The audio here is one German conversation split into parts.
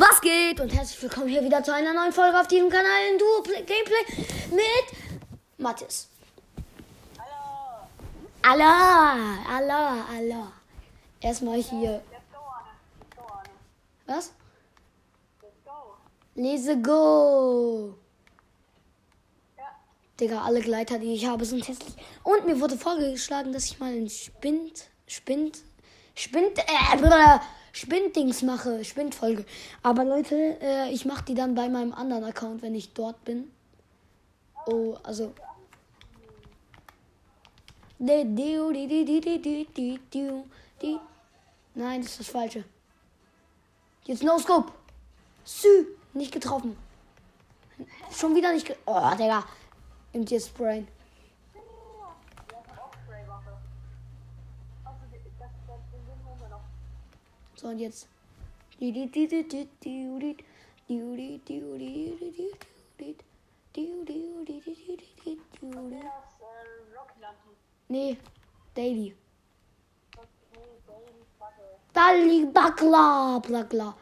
Was geht? Und herzlich willkommen hier wieder zu einer neuen Folge auf diesem Kanal in Duo Play Gameplay mit Mathis. Hallo. Allah, Allah, Allah. Erstmal hier. Was? Lese go. Digga, alle Gleiter, die ich habe, sind hässlich. Und mir wurde vorgeschlagen, dass ich mal ein Spind, Spind, Spind, äh, Spinddings mache, Spindfolge. Aber Leute, äh, ich mache die dann bei meinem anderen Account, wenn ich dort bin. Oh, also. Nein, das ist das Falsche. Jetzt No Scope. Sü, nicht getroffen. Schon wieder nicht ge Oh, Digga. Und jetzt Brain. Äh, Rocky Lantern. Nee, Daily. Dali Bakla, Blakla.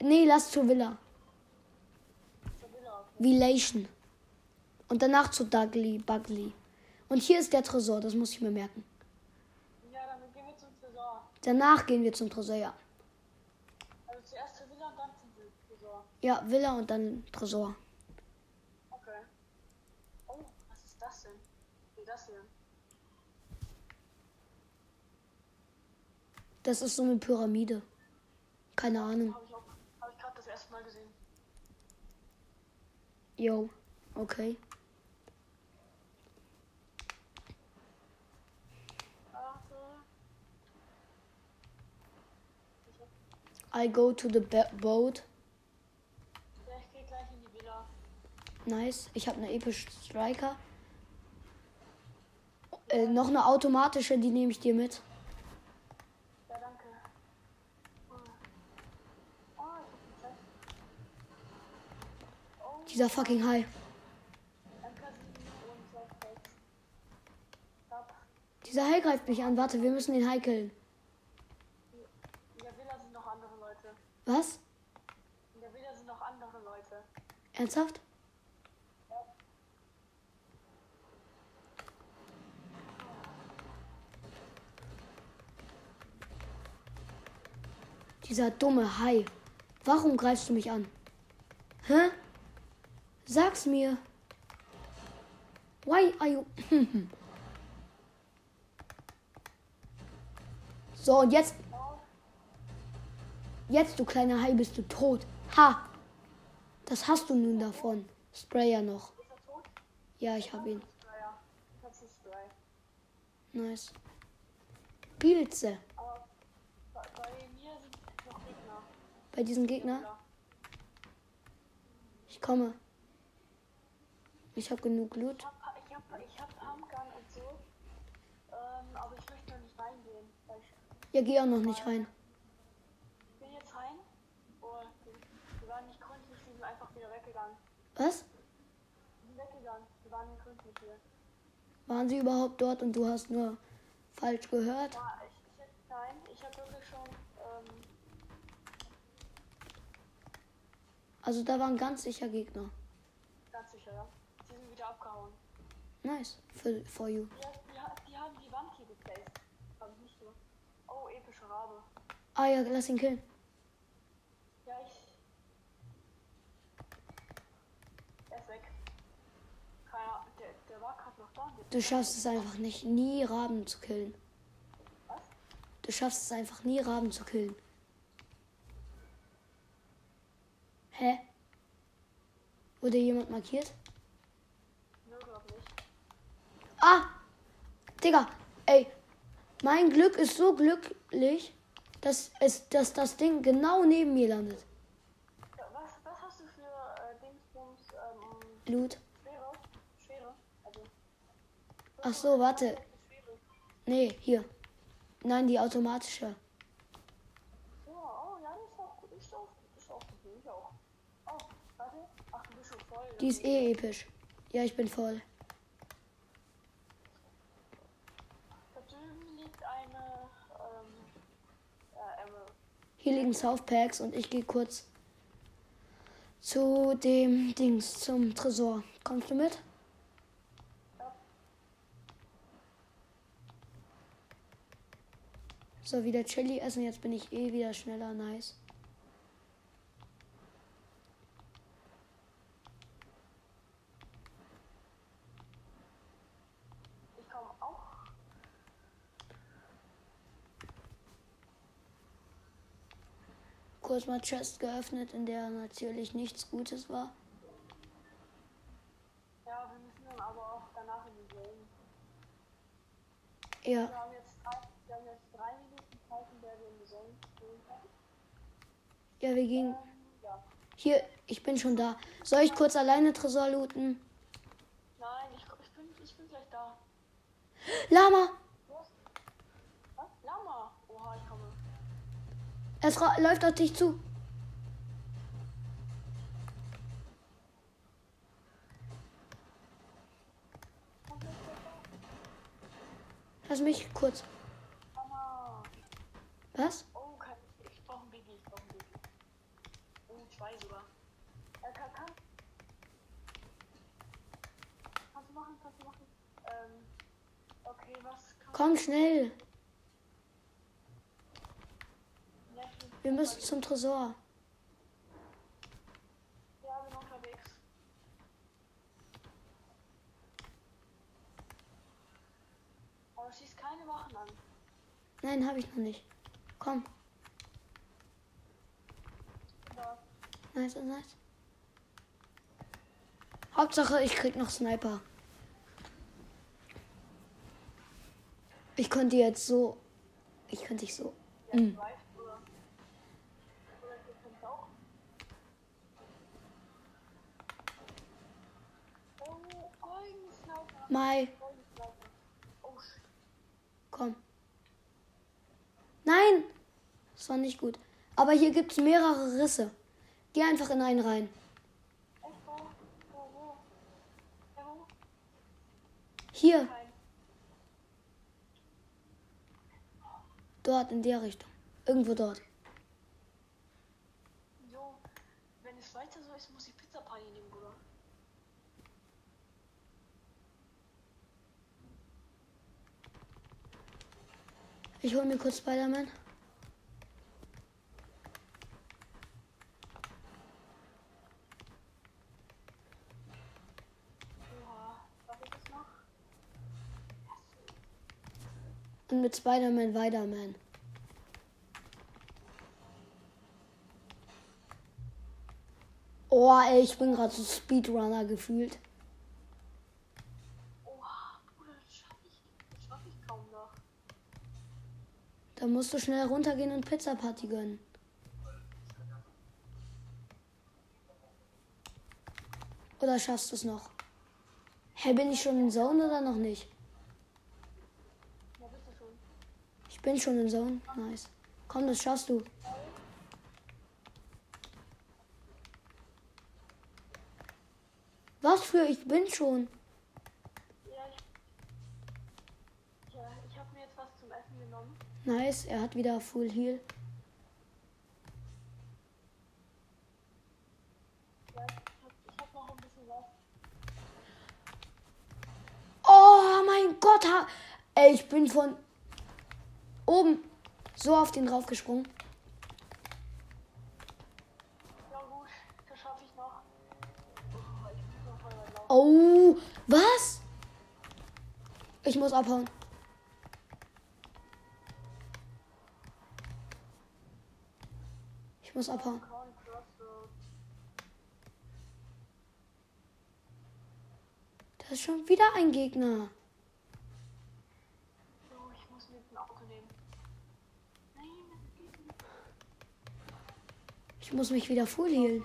Nee, lass zu Villa. Zur Villa. Vilation. Und danach zu Dugly, Bugly. Und hier ist der Tresor, das muss ich mir merken. Ja, dann gehen wir zum Tresor. Danach gehen wir zum Tresor, ja. Also zuerst zur Villa und dann zum Tresor. Ja, Villa und dann Tresor. Okay. Oh, was ist das denn? Wie das hier? Das ist so eine Pyramide. Keine Ahnung. Habe ich habe ich gerade das erste Mal gesehen. Yo, okay. Hab, I go to the boat. ja, ich gehe gleich in die Villa. Nice. Ich habe eine epische Striker. Äh, noch eine automatische, die nehme ich dir mit. Ja, danke. Oh, oh. Oh, Dieser fucking High. Dieser High greift mich an. Warte, wir müssen den High killen. In der Villa sind noch andere Leute. Was? In der Villa sind noch andere Leute. Ernsthaft? Dieser dumme Hai. Warum greifst du mich an? Hä? Sag's mir. Why are you... so, und jetzt... Jetzt, du kleiner Hai, bist du tot. Ha! Das hast du nun davon. Sprayer noch. Ist er tot? Ja, ich hab ihn. Nice. Pilze. Aber bei, bei mir sind noch Gegner. Bei diesem Gegner. Ja. Ich komme. Ich hab genug Loot. Ich hab, ich hab, ich hab Pumpgun und so. Ähm, aber ich möchte noch nicht reingehen. Weil ich, Ja, geh auch noch nicht rein. ich bin jetzt rein. Oh, die waren nicht gründlich, die sind einfach wieder weggegangen. Was? Die sind weggegangen. Die waren nicht gründlich hier. Waren sie überhaupt dort und du hast nur falsch gehört? Ja, ich, ich, nein, ich habe wirklich schon, ähm, Also da waren ganz sicher Gegner. ganz sicher, ja. Die sind wieder abgehauen. Nice. For, for you. Die, die, die haben die Wand hier geplaced. Aber nicht so. Oh, epische Rabe. Ah ja, lass ihn killen. Ja, ich. Er ist weg. Keiner, der, der war gerade noch da. Du schaffst es einfach nicht, nie Raben zu killen. Was? Du schaffst es einfach nie, Raben zu killen. Hä? Wurde jemand markiert? Nö, glaub nicht. Ah! Digga, ey. Mein Glück ist so glücklich, dass, es, dass das Ding genau neben mir landet. Was, was hast du für äh, Dingsbums, ähm, Loot. Schwere? Schwere? Also. Ach so, warte. Nee, hier. Nein, die automatische. Ja, oh, ja, das ist auch gut. Ist auch, ist auch gut. Ich auch. Oh, warte. Ach, du bist schon voll. Die ist eh episch. Ja, ich bin voll. Da drüben liegt eine, ähm, ja, Emerald. Hier liegen Southpacks und ich gehe kurz Zu dem Dings, zum Tresor. Kommst du mit? So, wieder Chili essen. Jetzt bin ich eh wieder schneller. Nice. Kurz mal Chest geöffnet, in der natürlich nichts Gutes war. Ja, wir müssen dann aber auch danach in die Game. Ja, Wir haben jetzt drei, wir haben jetzt drei Minuten Zeit, in der wir in die Zone gehen können. ja, wir gingen. Ähm, ja. Hier, ich bin schon da. Soll ich kurz alleine Tresor looten? Nein, ich, ich, bin, ich bin gleich da. Lama! Was? Lama. Oha, ich komme. Es läuft auf dich zu. Lass mich kurz. Lama. Was? Oh, kann, ich brauche ein Baby, ich brauche ein Baby. Oh, zwei sogar. Kann, kann. Kannst du machen, kannst du machen. Ähm, okay, was kann Komm schnell. Ja, müssen zum Tresor. ja, bin unterwegs. Aber schießt keine Wachen an. Nein, habe ich noch nicht. Komm. Ja. Nice, nice. Hauptsache, ich krieg noch Sniper. Ich könnte jetzt so. Ich könnte dich so. Ja, Mm. ich weiß, oder? Oder ihr könnt auch. Oh, ein Sniper. Mai, komm. Nein! Das war nicht gut. Aber hier gibt es mehrere Risse. Geh einfach in einen rein. Hier, dort, in der Richtung. Irgendwo dort. Jo, wenn es weiter so ist, muss ich Pizza Party nehmen, Bruder. Ich hol mir kurz Spider-Man. Und mit Spider-Man Weiterman. Oh, ey, ich bin gerade so Speedrunner gefühlt. Oha, Bruder, das schaff ich, das schaff ich kaum noch. Da musst du schnell runtergehen und Pizza Party gönnen. Oder schaffst du es noch? Hä, bin ich schon in Zone oder noch nicht? Ich bin schon in Zone. Nice. Komm, das schaffst du. Was für? Ich bin schon. Ja, ich. Ja, ich habe mir jetzt was zum Essen genommen. Nice, er hat wieder Full Heal. Oh mein Gott, ey, ich bin von oben so auf den weit laufen. Oh, was? Ich muss abhauen. Ich muss abhauen. Da ist schon wieder ein Gegner. So, ich muss mit dem Auto nehmen. Nein, das geht nicht. Ich muss mich wieder full healen.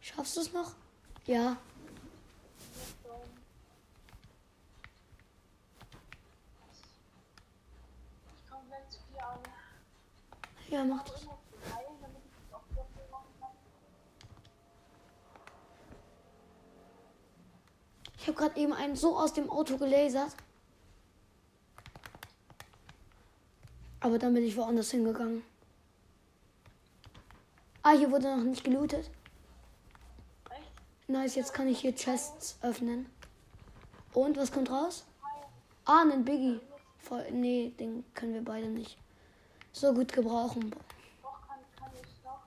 Schaffst du es noch? Ja. So. Ich komme gleich zu dir an. Ja, mach Aber das. ich habe gerade eben einen so aus dem Auto gelasert. Aber dann bin ich woanders hingegangen. Ah, hier wurde noch nicht gelootet. Nice, jetzt kann ich hier Chests öffnen. Und was kommt raus? Ah, einen Biggie. Voll, nee, den können wir beide nicht so gut gebrauchen. Doch, kann, kann ich noch.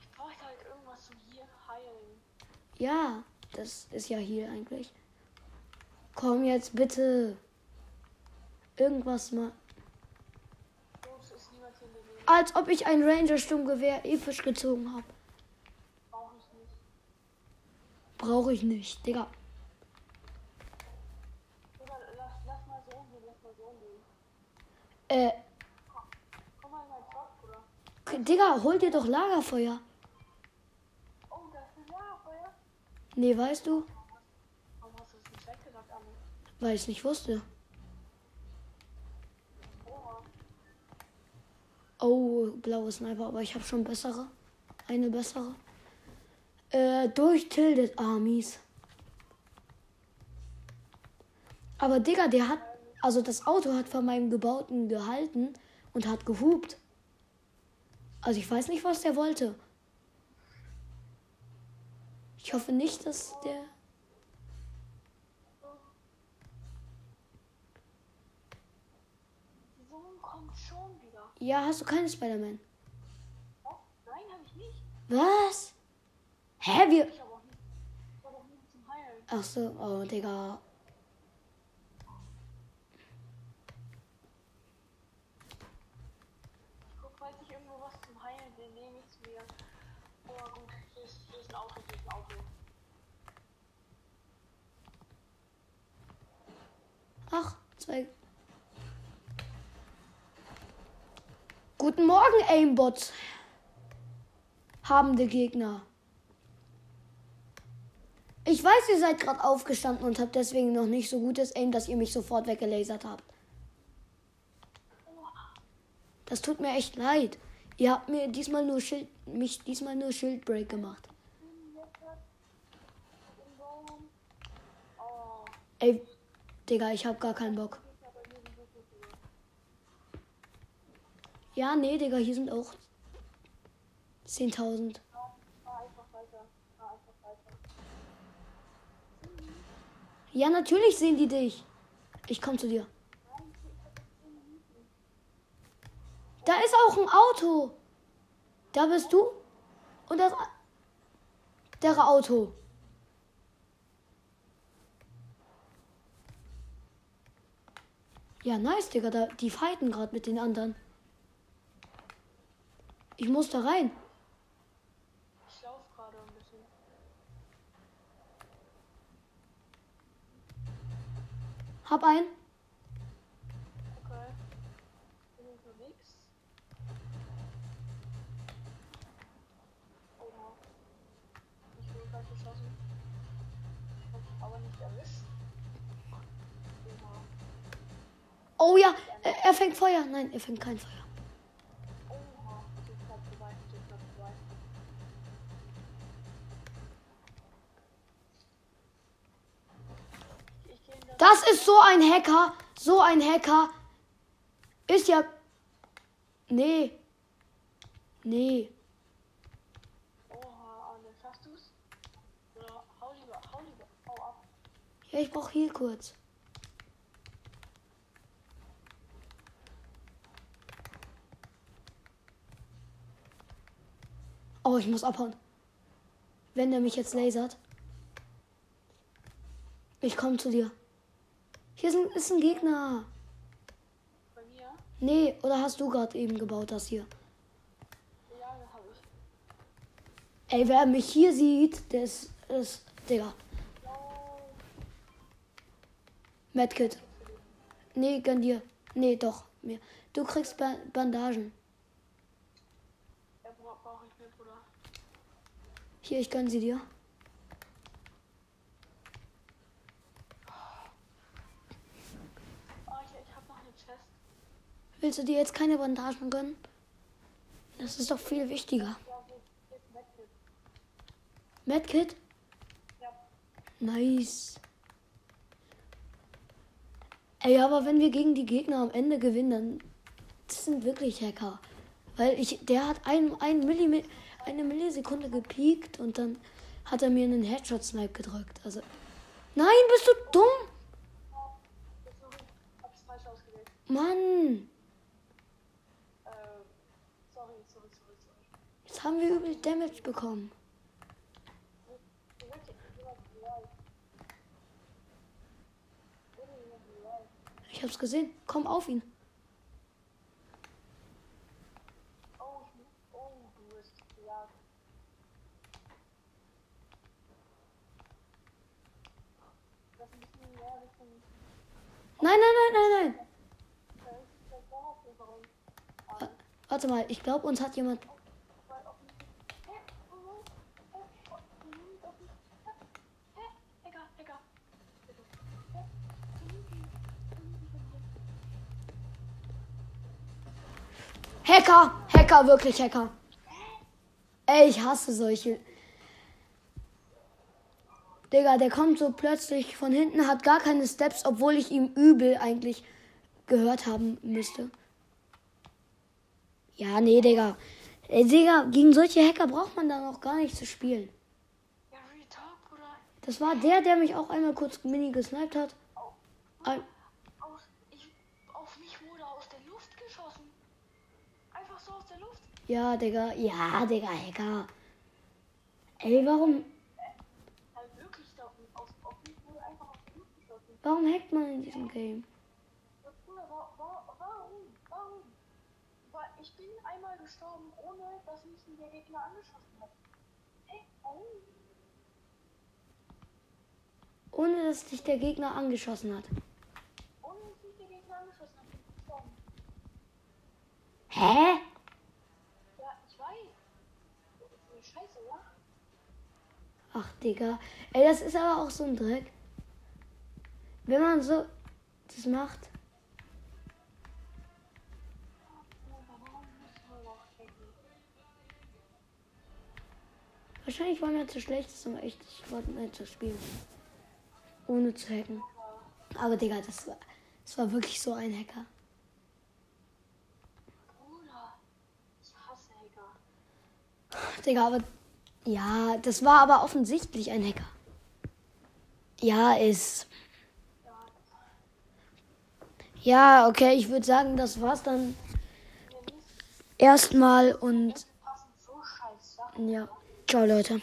Ich bräuchte irgendwas zum hier heilen. Ja, das ist ja hier eigentlich. Komm jetzt bitte. Irgendwas mal. Als ob ich ein Ranger-Sturmgewehr episch gezogen habe. Brauche ich nicht. Brauche ich nicht, Digga. Oder lass, lass mal so umgehen, lass mal so umgehen. Äh, Digga, hol dir doch Lagerfeuer. Oh, da ist Lagerfeuer. Nee, weißt du? Warum hast du das nicht weggesagt, Anne? Weil ich nicht wusste. Oh, blaue Sniper, aber ich habe schon bessere. Eine bessere. Äh, durch Tilted Armies. Aber Digga, der hat. Also das Auto hat von meinem Gebauten gehalten und hat gehupt. Also ich weiß nicht, was der wollte. Ich hoffe nicht, dass der. Ja, hast du keinen Spider-Man? Oh, nein, habe ich nicht. Was? Hä, wir. Ich habe auch nicht. Ich habe auch nicht zum Heilen. Ach so, oh, Digga. Ich guck, falls ich irgendwo was zum Heilen sehe, nehme ich es mir. Oh, gut. Hier ist, hier ist ein Auto, hier ist ein Auto. Zwei. Guten Morgen, Aimbots. Habende Gegner. Ich weiß, ihr seid gerade aufgestanden und habt deswegen noch nicht so gutes Aim, dass ihr mich sofort weggelasert habt. Das tut mir echt leid. Ihr habt mir diesmal nur Schild, mich diesmal nur Schildbreak gemacht. Ey, Digga, ich hab gar keinen Bock. Ja, nee, Digga, hier sind auch 10.000. Fahr fahr einfach weiter. Fahr einfach weiter. Ja, natürlich sehen die dich. Ich komm zu dir. Nein, ich hab jetzt 10 Minuten. Da ist auch ein Auto. Da bist du und das der Auto. Ja, nice, Digga. Da, die fighten gerade mit den anderen. Ich muss da rein. Ich laufe gerade ein bisschen. Hab einen. Okay. Bin unterwegs. Oha. Ich wurde gerade geschossen. Aber nicht erwischt. Oh ja, er, fängt Feuer. Nein, er fängt kein Feuer. Das. Ist so ein Hacker. So ein Hacker. Ist ja. Nee. Nee. Ich brauch hier kurz. Oh, ich muss abhauen. Wenn der mich jetzt lasert. Ich komme zu dir. Hier ist ein, ist ein Gegner. Bei mir? Nee, oder hast du gerade eben gebaut das hier? Ja, das habe ich. Ey, wer mich hier sieht, der ist, ist Digga. No. Medkit. Nee, gönn dir. Nee, doch, mir. Du kriegst ba Bandagen. Brauche brauch ich mir, Bruder. Hier, ich gönn sie dir. Oh, ich, ich habe noch eine Chest. Willst du dir jetzt keine Bandagen gönnen? Das ist doch viel wichtiger. Ja? Medkit? Ja. Nice. Ey, aber wenn wir gegen die Gegner am Ende gewinnen, dann das sind wirklich Hacker. Weil ich, der hat ein, ein Millim eine Millisekunde gepiekt und dann hat er mir einen Headshot-Snipe gedrückt. Also. Nein, bist du dumm? Mann! Äh, sorry, sorry, sorry. Jetzt haben wir übel Damage bekommen. Ich hab's gesehen. Komm auf ihn. Oh, ich muss. Oh, du bist real. Das ist ein bisschen mehr Richtung. Nein, nein, nein, nein, nein. Warte mal, ich glaube, uns hat jemand. Hacker! Hacker, wirklich Hacker. Ey, ich hasse solche. Digga, der kommt so plötzlich von hinten, hat gar keine Steps, obwohl ich ihm übel eigentlich gehört haben müsste. Ja, nee, Digga. Ey, Digga, gegen solche Hacker braucht man dann auch gar nicht zu spielen. Das war der, der mich auch einmal kurz mini gesniped hat. Ein- Aus, ich, auf mich wurde aus der Luft geschossen. Einfach so aus der Luft. Ja, Digga. Ja, Digga, Hacker. Ey, warum, Halt wirklich da auf, auf mich wurde einfach aus der Luft geschossen. Warum hackt man in diesem Game? Warum? Warum? Weil ich bin einmal gestorben, ohne dass mich der Gegner angeschossen hat. Warum? Ohne dass dich der Gegner angeschossen hat. Ohne dass mich der Gegner angeschossen hat. Hä? Ja, ich weiß. Scheiße, ja? Ach, Digga. Ey, das ist aber auch so ein Dreck. Wenn man so das macht. Wahrscheinlich war mir zu schlecht, das um echt Fortnite zu spielen. Ohne zu hacken. Aber Digga, das war, das war wirklich so ein Hacker. Digga, aber. Ja, das war aber offensichtlich ein Hacker. Ja, ist. Ja, okay, ich würde sagen, das war's dann erstmal und ja. Ciao, Leute.